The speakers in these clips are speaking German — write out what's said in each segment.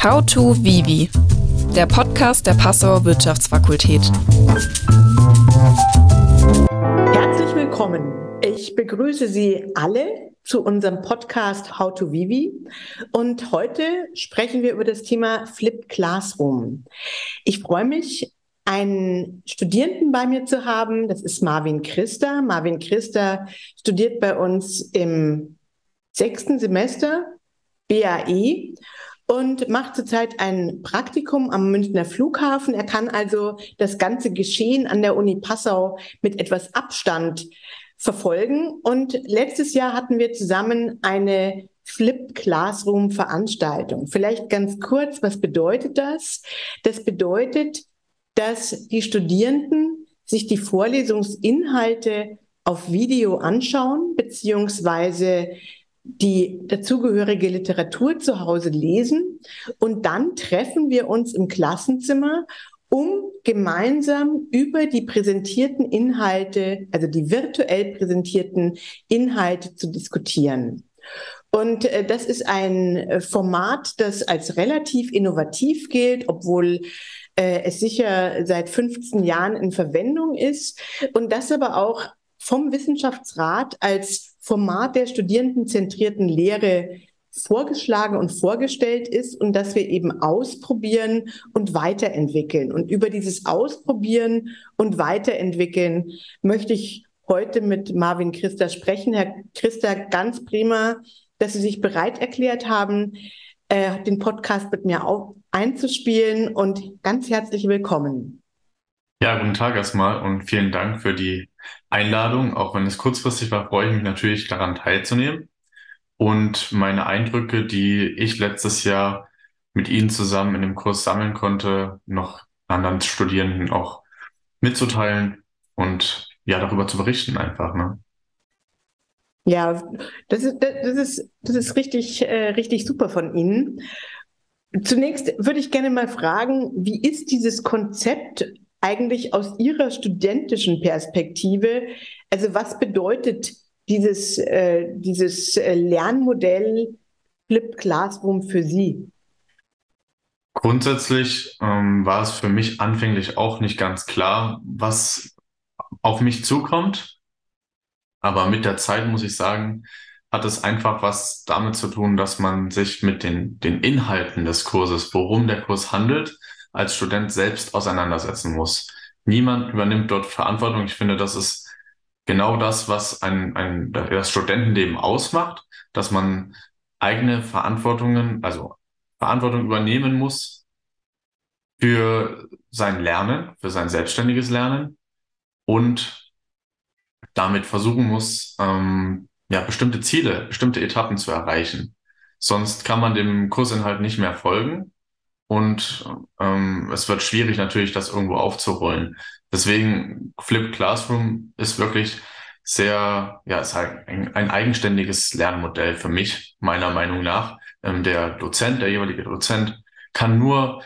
How to Vivi, der Podcast der Passauer Wirtschaftsfakultät. Herzlich willkommen. Ich begrüße Sie alle zu unserem Podcast How to Vivi und heute sprechen wir über das Thema Flipped Classroom. Ich freue mich, einen Studierenden bei mir zu haben. Das ist Marvin Christa. Marvin Christa studiert bei uns im sechsten Semester BAE und macht zurzeit ein Praktikum am Münchner Flughafen. Er kann also das ganze Geschehen an der Uni Passau mit etwas Abstand verfolgen. Und letztes Jahr hatten wir zusammen eine Flip Classroom Veranstaltung. Vielleicht ganz kurz, was bedeutet das? Das bedeutet, dass die Studierenden sich die Vorlesungsinhalte auf Video anschauen, beziehungsweise die dazugehörige Literatur zu Hause lesen und dann treffen wir uns im Klassenzimmer, um gemeinsam über die präsentierten Inhalte, also die virtuell präsentierten Inhalte zu diskutieren. Und äh, das ist ein äh, Format, das als relativ innovativ gilt, obwohl äh, es sicher seit 15 Jahren in Verwendung ist und das aber auch vom Wissenschaftsrat als Format der studierendenzentrierten Lehre vorgeschlagen und vorgestellt ist und dass wir eben ausprobieren und weiterentwickeln. Und über dieses Ausprobieren und Weiterentwickeln möchte ich heute mit Marvin Christa sprechen. Herr Christa, ganz prima, dass Sie sich bereit erklärt haben, äh, den Podcast mit mir auch einzuspielen und ganz herzlich willkommen. Ja, guten Tag erstmal und vielen Dank für die Einladung. Auch wenn es kurzfristig war, freue ich mich natürlich daran teilzunehmen und meine Eindrücke, die ich letztes Jahr mit Ihnen zusammen in dem Kurs sammeln konnte, noch anderen Studierenden auch mitzuteilen und ja, darüber zu berichten einfach. Ne? Ja, das ist, das ist, das ist richtig, äh, richtig super von Ihnen. Zunächst würde ich gerne mal fragen, wie ist dieses Konzept eigentlich aus Ihrer studentischen Perspektive? Also was bedeutet dieses, äh, dieses äh, Lernmodell Flip Classroom für Sie? Grundsätzlich ähm, war es für mich anfänglich auch nicht ganz klar, was auf mich zukommt. Aber mit der Zeit muss ich sagen, hat es einfach was damit zu tun, dass man sich mit den, den Inhalten des Kurses, worum der Kurs handelt, als Student selbst auseinandersetzen muss. Niemand übernimmt dort Verantwortung. Ich finde, das ist genau das, was ein, ein, das Studentenleben ausmacht, dass man eigene Verantwortungen, also Verantwortung übernehmen muss für sein Lernen, für sein selbstständiges Lernen und damit versuchen muss, ähm, ja, bestimmte Ziele, bestimmte Etappen zu erreichen. Sonst kann man dem Kursinhalt nicht mehr folgen und ähm, es wird schwierig natürlich, das irgendwo aufzurollen. Deswegen Flipped Classroom ist wirklich sehr, ja, ist halt ein, ein eigenständiges Lernmodell für mich, meiner Meinung nach. Ähm, der Dozent, der jeweilige Dozent kann nur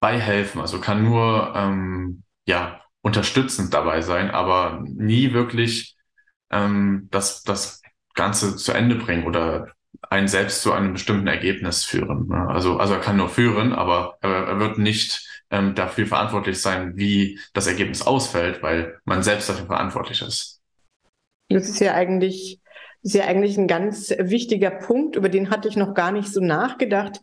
beihelfen, also kann nur, ähm, ja, unterstützend dabei sein, aber nie wirklich ähm, das, das Ganze zu Ende bringen oder einen selbst zu einem bestimmten Ergebnis führen. Ne? Also, also er kann nur führen, aber er, er wird nicht ähm, dafür verantwortlich sein, wie das Ergebnis ausfällt, weil man selbst dafür verantwortlich ist. Das ist ja eigentlich, ist ja eigentlich ein ganz wichtiger Punkt, über den hatte ich noch gar nicht so nachgedacht.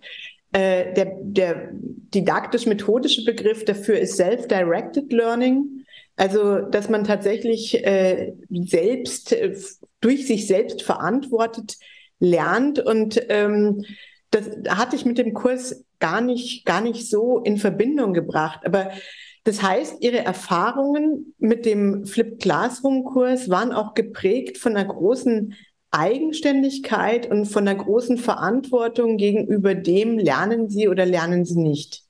Äh, der, der didaktisch-methodische Begriff dafür ist Self-Directed Learning. Also, dass man tatsächlich äh, selbst, äh, durch sich selbst verantwortet lernt. Und ähm, das hatte ich mit dem Kurs gar nicht, gar nicht so in Verbindung gebracht. Aber das heißt, Ihre Erfahrungen mit dem Flip Classroom Kurs waren auch geprägt von einer großen Eigenständigkeit und von einer großen Verantwortung gegenüber dem, lernen Sie oder lernen Sie nicht.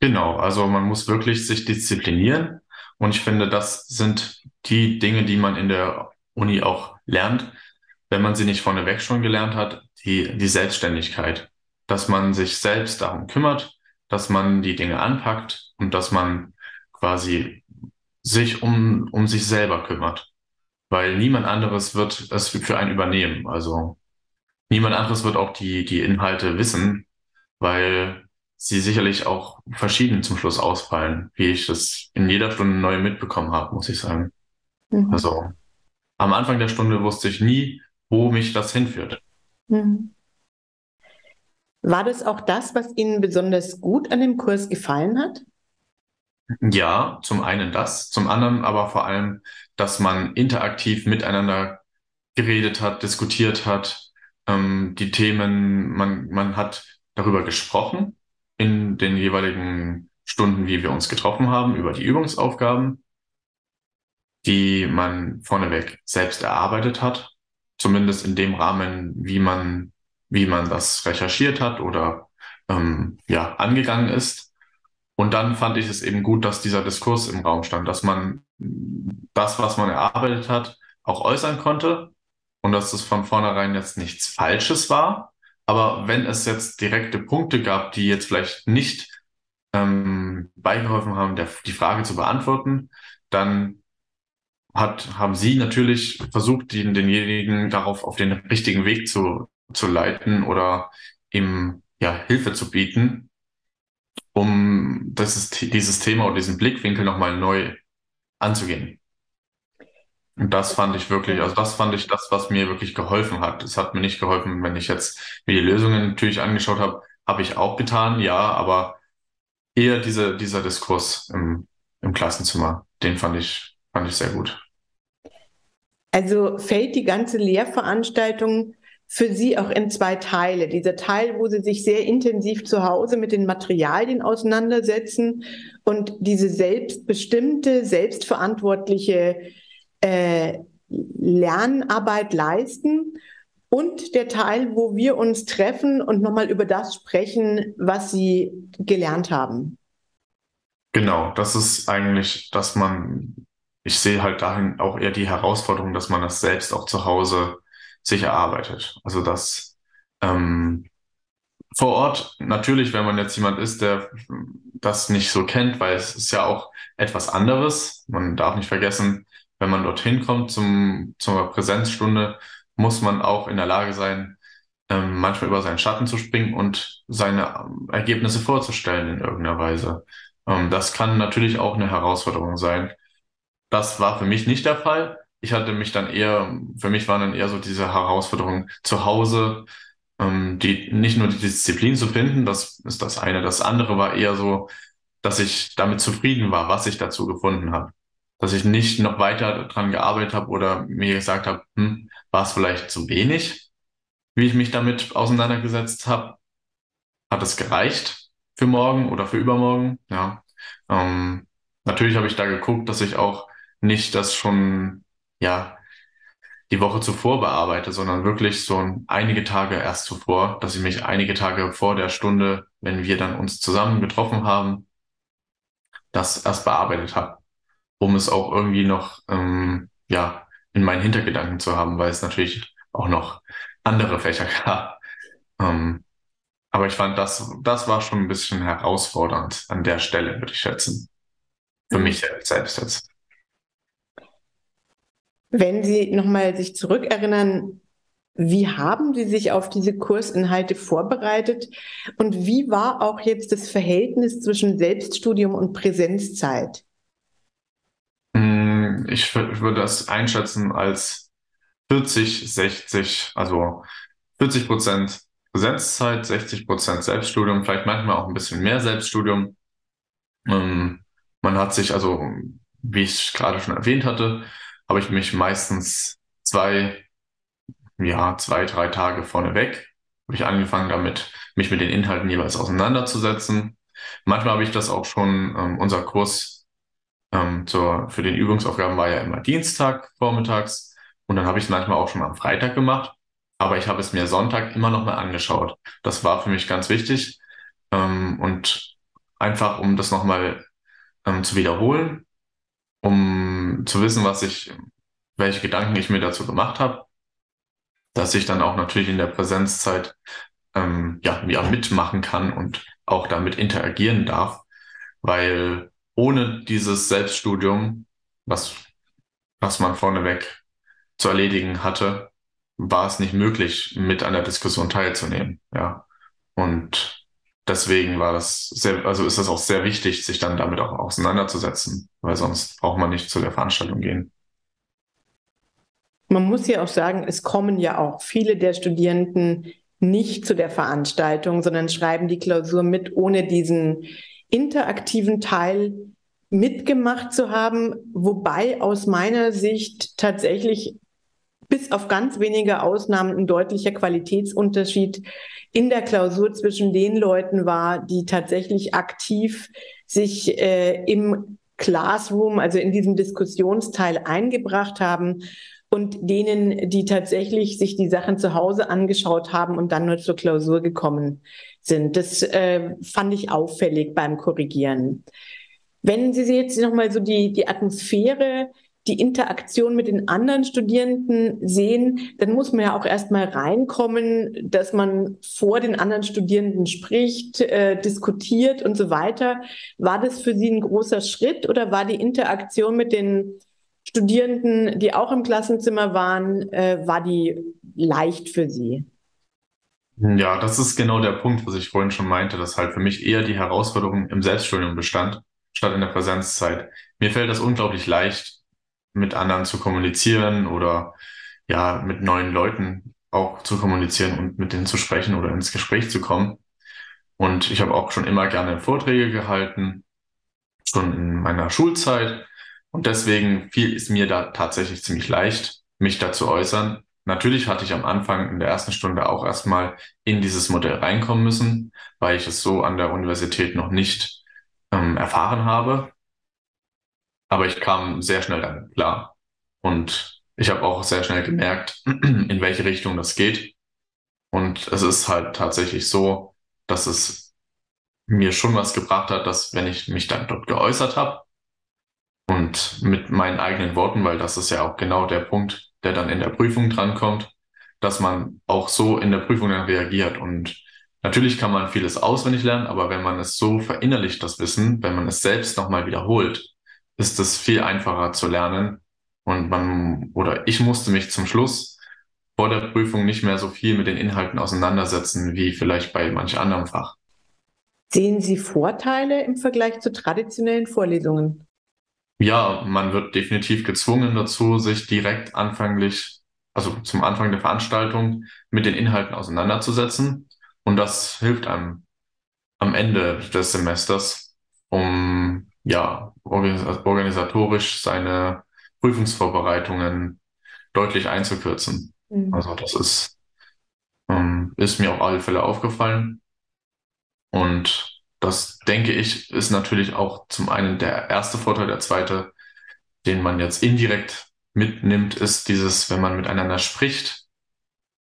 Genau, also man muss wirklich sich disziplinieren. Und ich finde, das sind die Dinge, die man in der Uni auch lernt, wenn man sie nicht vorneweg schon gelernt hat, die, die Selbstständigkeit. Dass man sich selbst darum kümmert, dass man die Dinge anpackt und dass man quasi sich um, um sich selber kümmert. Weil niemand anderes wird es für einen übernehmen. Also niemand anderes wird auch die, die Inhalte wissen. weil sie sicherlich auch verschieden zum Schluss ausfallen, wie ich das in jeder Stunde neu mitbekommen habe, muss ich sagen. Mhm. Also am Anfang der Stunde wusste ich nie, wo mich das hinführt. Mhm. War das auch das, was Ihnen besonders gut an dem Kurs gefallen hat? Ja, zum einen das, zum anderen aber vor allem, dass man interaktiv miteinander geredet hat, diskutiert hat, ähm, die Themen, man, man hat darüber gesprochen in den jeweiligen Stunden, wie wir uns getroffen haben, über die Übungsaufgaben, die man vorneweg selbst erarbeitet hat, zumindest in dem Rahmen, wie man, wie man das recherchiert hat oder ähm, ja, angegangen ist. Und dann fand ich es eben gut, dass dieser Diskurs im Raum stand, dass man das, was man erarbeitet hat, auch äußern konnte und dass es von vornherein jetzt nichts Falsches war. Aber wenn es jetzt direkte Punkte gab, die jetzt vielleicht nicht ähm, beigeholfen haben, der, die Frage zu beantworten, dann hat, haben Sie natürlich versucht, den, denjenigen darauf auf den richtigen Weg zu, zu leiten oder ihm ja, Hilfe zu bieten, um das dieses Thema oder diesen Blickwinkel nochmal neu anzugehen. Und das fand ich wirklich, also das fand ich das, was mir wirklich geholfen hat. Es hat mir nicht geholfen, wenn ich jetzt mir die Lösungen natürlich angeschaut habe, habe ich auch getan, ja, aber eher diese, dieser Diskurs im, im Klassenzimmer, den fand ich, fand ich sehr gut. Also fällt die ganze Lehrveranstaltung für Sie auch in zwei Teile. Dieser Teil, wo Sie sich sehr intensiv zu Hause mit den Materialien auseinandersetzen und diese selbstbestimmte, selbstverantwortliche äh, Lernarbeit leisten. Und der Teil, wo wir uns treffen und nochmal über das sprechen, was Sie gelernt haben. Genau, das ist eigentlich, dass man, ich sehe halt dahin auch eher die Herausforderung, dass man das selbst auch zu Hause sich erarbeitet. Also dass ähm, vor Ort natürlich, wenn man jetzt jemand ist, der das nicht so kennt, weil es ist ja auch etwas anderes. Man darf nicht vergessen, wenn man dorthin kommt zum, zur Präsenzstunde, muss man auch in der Lage sein, ähm, manchmal über seinen Schatten zu springen und seine Ergebnisse vorzustellen in irgendeiner Weise. Ähm, das kann natürlich auch eine Herausforderung sein. Das war für mich nicht der Fall ich hatte mich dann eher, für mich waren dann eher so diese Herausforderungen zu Hause, ähm, die nicht nur die Disziplin zu finden, das ist das eine. Das andere war eher so, dass ich damit zufrieden war, was ich dazu gefunden habe. Dass ich nicht noch weiter dran gearbeitet habe oder mir gesagt habe, hm, war es vielleicht zu wenig, wie ich mich damit auseinandergesetzt habe. Hat es gereicht für morgen oder für übermorgen? Ja. Ähm, natürlich habe ich da geguckt, dass ich auch nicht das schon ja, die Woche zuvor bearbeite, sondern wirklich so einige Tage erst zuvor, dass ich mich einige Tage vor der Stunde, wenn wir dann uns zusammen getroffen haben, das erst bearbeitet habe, um es auch irgendwie noch ähm, ja in meinen Hintergedanken zu haben, weil es natürlich auch noch andere Fächer gab. Ähm, aber ich fand, das, das war schon ein bisschen herausfordernd an der Stelle, würde ich schätzen. Für mhm. mich selbst jetzt. Wenn Sie nochmal sich zurückerinnern, wie haben Sie sich auf diese Kursinhalte vorbereitet und wie war auch jetzt das Verhältnis zwischen Selbststudium und Präsenzzeit? Hm, ich würde das einschätzen als 40, 60, also 40 Prozent Präsenzzeit, 60 Prozent Selbststudium, vielleicht manchmal auch ein bisschen mehr Selbststudium. Ähm, man hat sich also, wie ich gerade schon erwähnt hatte, habe ich mich meistens zwei, ja, zwei, drei Tage vorneweg, habe ich angefangen damit, mich mit den Inhalten jeweils auseinanderzusetzen. Manchmal habe ich das auch schon, ähm, unser Kurs ähm, zur, für den Übungsaufgaben war ja immer Dienstag vormittags und dann habe ich es manchmal auch schon am Freitag gemacht. Aber ich habe es mir Sonntag immer noch mal angeschaut. Das war für mich ganz wichtig. Ähm, und einfach, um das nochmal ähm, zu wiederholen, um zu wissen, was ich, welche Gedanken ich mir dazu gemacht habe, dass ich dann auch natürlich in der Präsenzzeit ähm, ja, ja mitmachen kann und auch damit interagieren darf, weil ohne dieses Selbststudium, was, was man vorneweg zu erledigen hatte, war es nicht möglich, mit einer Diskussion teilzunehmen. Ja. Und deswegen war das sehr, also ist das auch sehr wichtig, sich dann damit auch auseinanderzusetzen, weil sonst braucht man nicht zu der Veranstaltung gehen. Man muss ja auch sagen, es kommen ja auch viele der Studierenden nicht zu der Veranstaltung, sondern schreiben die Klausur mit, ohne diesen interaktiven Teil mitgemacht zu haben, wobei aus meiner Sicht tatsächlich bis auf ganz wenige Ausnahmen ein deutlicher Qualitätsunterschied in der Klausur zwischen den Leuten war, die tatsächlich aktiv sich äh, im Classroom, also in diesem Diskussionsteil eingebracht haben und denen, die tatsächlich sich die Sachen zu Hause angeschaut haben und dann nur zur Klausur gekommen sind. Das äh, fand ich auffällig beim Korrigieren. Wenn Sie jetzt nochmal so die, die Atmosphäre die Interaktion mit den anderen Studierenden sehen, dann muss man ja auch erstmal reinkommen, dass man vor den anderen Studierenden spricht, äh, diskutiert und so weiter. War das für Sie ein großer Schritt oder war die Interaktion mit den Studierenden, die auch im Klassenzimmer waren, äh, war die leicht für Sie? Ja, das ist genau der Punkt, was ich vorhin schon meinte, dass halt für mich eher die Herausforderung im Selbststudium bestand, statt in der Präsenzzeit. Mir fällt das unglaublich leicht, mit anderen zu kommunizieren oder ja, mit neuen Leuten auch zu kommunizieren und mit denen zu sprechen oder ins Gespräch zu kommen. Und ich habe auch schon immer gerne Vorträge gehalten, schon in meiner Schulzeit. Und deswegen fiel es mir da tatsächlich ziemlich leicht, mich da zu äußern. Natürlich hatte ich am Anfang in der ersten Stunde auch erstmal in dieses Modell reinkommen müssen, weil ich es so an der Universität noch nicht ähm, erfahren habe. Aber ich kam sehr schnell damit klar. Und ich habe auch sehr schnell gemerkt, in welche Richtung das geht. Und es ist halt tatsächlich so, dass es mir schon was gebracht hat, dass wenn ich mich dann dort geäußert habe und mit meinen eigenen Worten, weil das ist ja auch genau der Punkt, der dann in der Prüfung drankommt, dass man auch so in der Prüfung dann reagiert. Und natürlich kann man vieles auswendig lernen, aber wenn man es so verinnerlicht, das Wissen, wenn man es selbst nochmal wiederholt, ist es viel einfacher zu lernen. Und man, oder ich musste mich zum Schluss vor der Prüfung nicht mehr so viel mit den Inhalten auseinandersetzen wie vielleicht bei manch anderem Fach. Sehen Sie Vorteile im Vergleich zu traditionellen Vorlesungen? Ja, man wird definitiv gezwungen dazu, sich direkt anfänglich, also zum Anfang der Veranstaltung mit den Inhalten auseinanderzusetzen. Und das hilft einem am Ende des Semesters, um ja, organisatorisch seine Prüfungsvorbereitungen deutlich einzukürzen. Mhm. Also das ist, ähm, ist mir auf alle Fälle aufgefallen. Und das denke ich, ist natürlich auch zum einen der erste Vorteil. Der zweite, den man jetzt indirekt mitnimmt, ist dieses, wenn man miteinander spricht,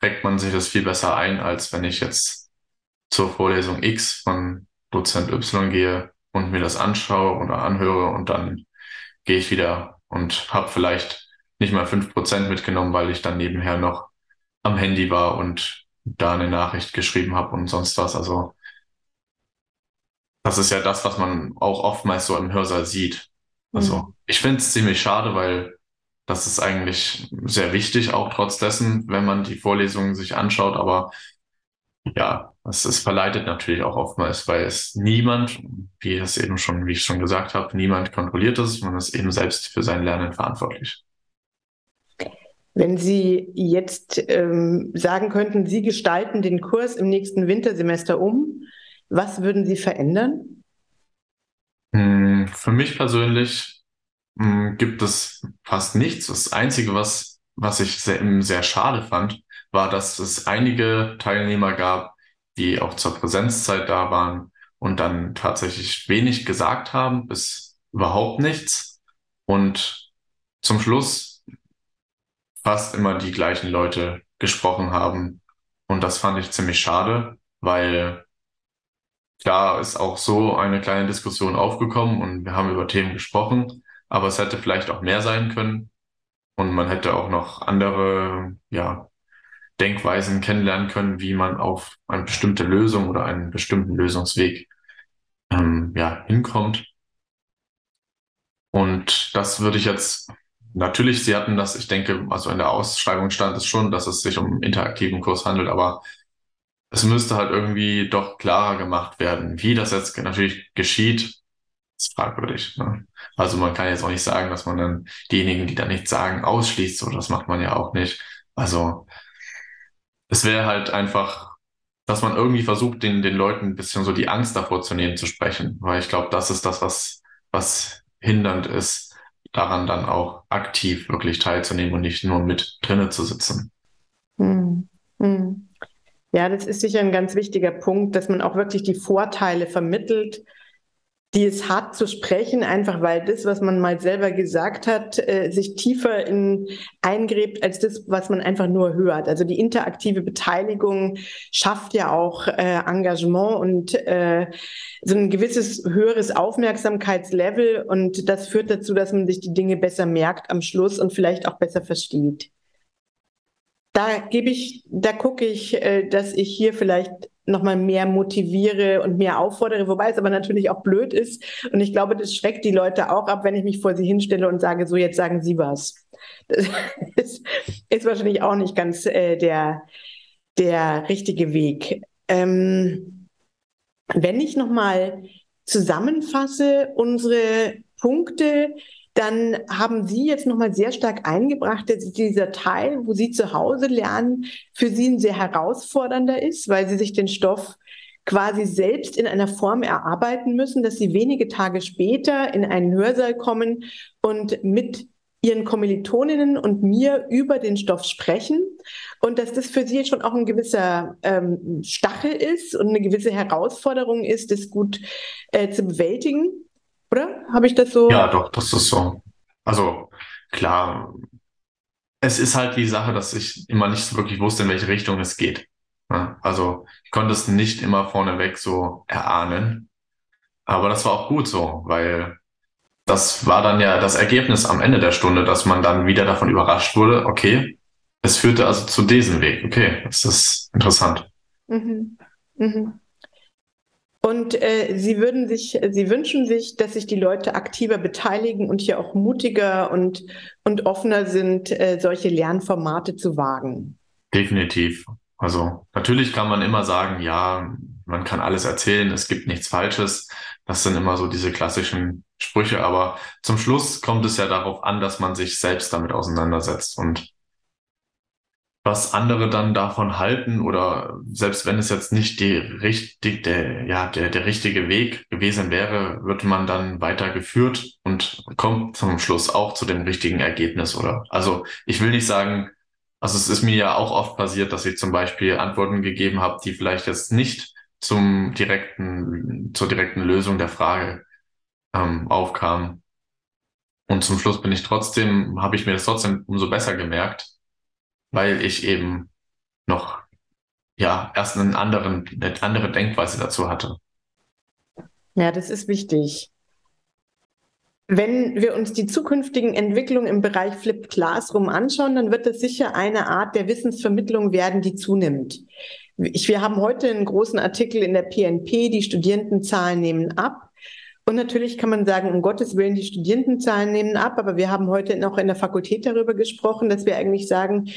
prägt man sich das viel besser ein, als wenn ich jetzt zur Vorlesung X von Dozent Y gehe und mir das anschaue oder anhöre und dann gehe ich wieder und habe vielleicht nicht mal fünf Prozent mitgenommen, weil ich dann nebenher noch am Handy war und da eine Nachricht geschrieben habe und sonst was. Also das ist ja das, was man auch oftmals so im Hörsaal sieht. Also mhm. ich finde es ziemlich schade, weil das ist eigentlich sehr wichtig, auch trotz dessen, wenn man die Vorlesungen sich anschaut. Aber ja, es, es verleitet natürlich auch oftmals, weil es niemand, wie es eben schon, wie ich schon gesagt habe, niemand kontrolliert es, man ist eben selbst für sein Lernen verantwortlich. Wenn Sie jetzt ähm, sagen könnten, Sie gestalten den Kurs im nächsten Wintersemester um, was würden Sie verändern? Hm, für mich persönlich hm, gibt es fast nichts. Das Einzige, was, was ich sehr, sehr schade fand, war, dass es einige Teilnehmer gab, die auch zur Präsenzzeit da waren und dann tatsächlich wenig gesagt haben, bis überhaupt nichts. Und zum Schluss fast immer die gleichen Leute gesprochen haben. Und das fand ich ziemlich schade, weil klar ist auch so eine kleine Diskussion aufgekommen und wir haben über Themen gesprochen, aber es hätte vielleicht auch mehr sein können. Und man hätte auch noch andere, ja, Denkweisen kennenlernen können, wie man auf eine bestimmte Lösung oder einen bestimmten Lösungsweg ähm, ja, hinkommt. Und das würde ich jetzt natürlich, Sie hatten das, ich denke, also in der Ausschreibung stand es schon, dass es sich um einen interaktiven Kurs handelt, aber es müsste halt irgendwie doch klarer gemacht werden. Wie das jetzt natürlich geschieht, ist fragwürdig. Ne? Also man kann jetzt auch nicht sagen, dass man dann diejenigen, die da nichts sagen, ausschließt. So, das macht man ja auch nicht. Also es wäre halt einfach, dass man irgendwie versucht, den, den Leuten ein bisschen so die Angst davor zu nehmen, zu sprechen. Weil ich glaube, das ist das, was, was hindernd ist, daran dann auch aktiv wirklich teilzunehmen und nicht nur mit drinnen zu sitzen. Hm. Hm. Ja, das ist sicher ein ganz wichtiger Punkt, dass man auch wirklich die Vorteile vermittelt die es hat zu sprechen, einfach weil das, was man mal selber gesagt hat, äh, sich tiefer in, eingräbt als das, was man einfach nur hört. Also die interaktive Beteiligung schafft ja auch äh, Engagement und äh, so ein gewisses höheres Aufmerksamkeitslevel und das führt dazu, dass man sich die Dinge besser merkt am Schluss und vielleicht auch besser versteht. Da gebe ich, da gucke ich, äh, dass ich hier vielleicht nochmal mehr motiviere und mehr auffordere, wobei es aber natürlich auch blöd ist. Und ich glaube, das schreckt die Leute auch ab, wenn ich mich vor sie hinstelle und sage, so jetzt sagen Sie was. Das ist, ist wahrscheinlich auch nicht ganz äh, der, der richtige Weg. Ähm, wenn ich nochmal zusammenfasse, unsere Punkte, dann haben Sie jetzt nochmal sehr stark eingebracht, dass dieser Teil, wo Sie zu Hause lernen, für Sie ein sehr herausfordernder ist, weil Sie sich den Stoff quasi selbst in einer Form erarbeiten müssen, dass Sie wenige Tage später in einen Hörsaal kommen und mit Ihren Kommilitoninnen und mir über den Stoff sprechen und dass das für Sie schon auch ein gewisser ähm, Stachel ist und eine gewisse Herausforderung ist, das gut äh, zu bewältigen. Oder? Habe ich das so? Ja, doch, das ist so. Also klar, es ist halt die Sache, dass ich immer nicht so wirklich wusste, in welche Richtung es geht. Also ich konnte es nicht immer vorneweg so erahnen. Aber das war auch gut so, weil das war dann ja das Ergebnis am Ende der Stunde, dass man dann wieder davon überrascht wurde, okay, es führte also zu diesem Weg. Okay, das ist interessant. Mhm. Mhm. Und äh, Sie würden sich, Sie wünschen sich, dass sich die Leute aktiver beteiligen und hier auch mutiger und, und offener sind, äh, solche Lernformate zu wagen. Definitiv. Also natürlich kann man immer sagen, ja, man kann alles erzählen, es gibt nichts Falsches. Das sind immer so diese klassischen Sprüche, aber zum Schluss kommt es ja darauf an, dass man sich selbst damit auseinandersetzt und was andere dann davon halten oder selbst wenn es jetzt nicht die richtig, der, ja, der, der richtige Weg gewesen wäre, wird man dann weitergeführt und kommt zum Schluss auch zu dem richtigen Ergebnis oder, also ich will nicht sagen, also es ist mir ja auch oft passiert, dass ich zum Beispiel Antworten gegeben habe, die vielleicht jetzt nicht zum direkten, zur direkten Lösung der Frage ähm, aufkamen. Und zum Schluss bin ich trotzdem, habe ich mir das trotzdem umso besser gemerkt, weil ich eben noch ja erst einen anderen, eine andere Denkweise dazu hatte. Ja, das ist wichtig. Wenn wir uns die zukünftigen Entwicklungen im Bereich Flipped Classroom anschauen, dann wird das sicher eine Art der Wissensvermittlung werden, die zunimmt. Ich, wir haben heute einen großen Artikel in der PNP, die Studierendenzahlen nehmen ab. Und natürlich kann man sagen, um Gottes Willen, die Studierendenzahlen nehmen ab, aber wir haben heute noch in der Fakultät darüber gesprochen, dass wir eigentlich sagen,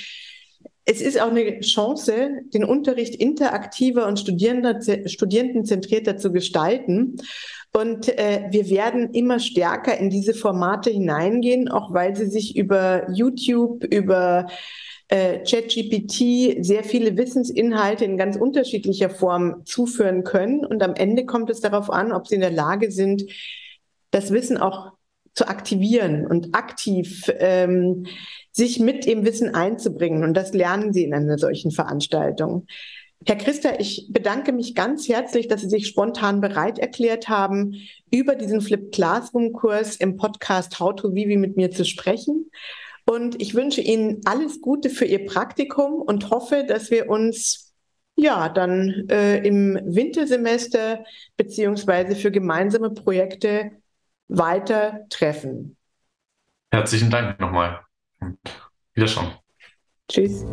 es ist auch eine Chance, den Unterricht interaktiver und studierendenzentrierter zu gestalten. Und äh, wir werden immer stärker in diese Formate hineingehen, auch weil sie sich über YouTube, über äh, ChatGPT sehr viele Wissensinhalte in ganz unterschiedlicher Form zuführen können. Und am Ende kommt es darauf an, ob sie in der Lage sind, das Wissen auch zu aktivieren und aktiv ähm, sich mit dem Wissen einzubringen. Und das lernen sie in einer solchen Veranstaltung. Herr Christa, ich bedanke mich ganz herzlich, dass Sie sich spontan bereit erklärt haben, über diesen Flip Classroom Kurs im Podcast How to Vivi mit mir zu sprechen. Und ich wünsche Ihnen alles Gute für Ihr Praktikum und hoffe, dass wir uns ja dann äh, im Wintersemester beziehungsweise für gemeinsame Projekte weiter treffen. Herzlichen Dank nochmal und Wiederschauen. Tschüss.